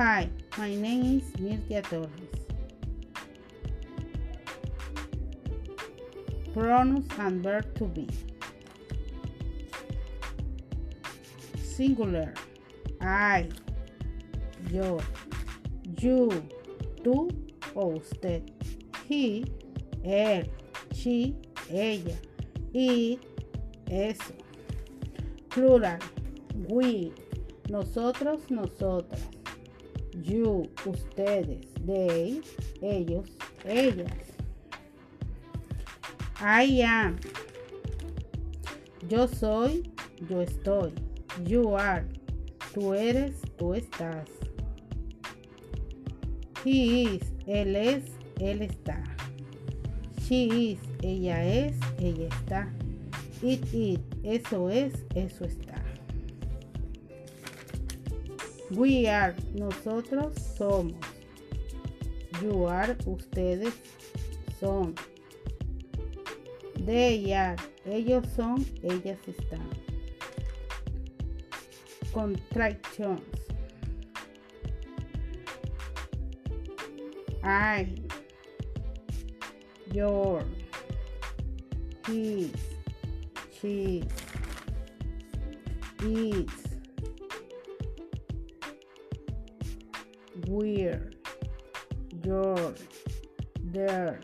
Hi, my name is Mirtia Torres. Pronouns and verb to be. Singular. I, yo, you, tú o usted. He, él, she, ella. It, eso. Plural. We, nosotros, nosotras. You, ustedes. They, ellos, ellas. I am. Yo soy, yo estoy. You are. Tú eres, tú estás. He is, él es, él está. She is, ella es, ella está. It is, eso es, eso está. We are, nosotros somos. You are, ustedes son. They are, ellos son, ellas están. Contractions. I, your, his, she, its, where, your, there,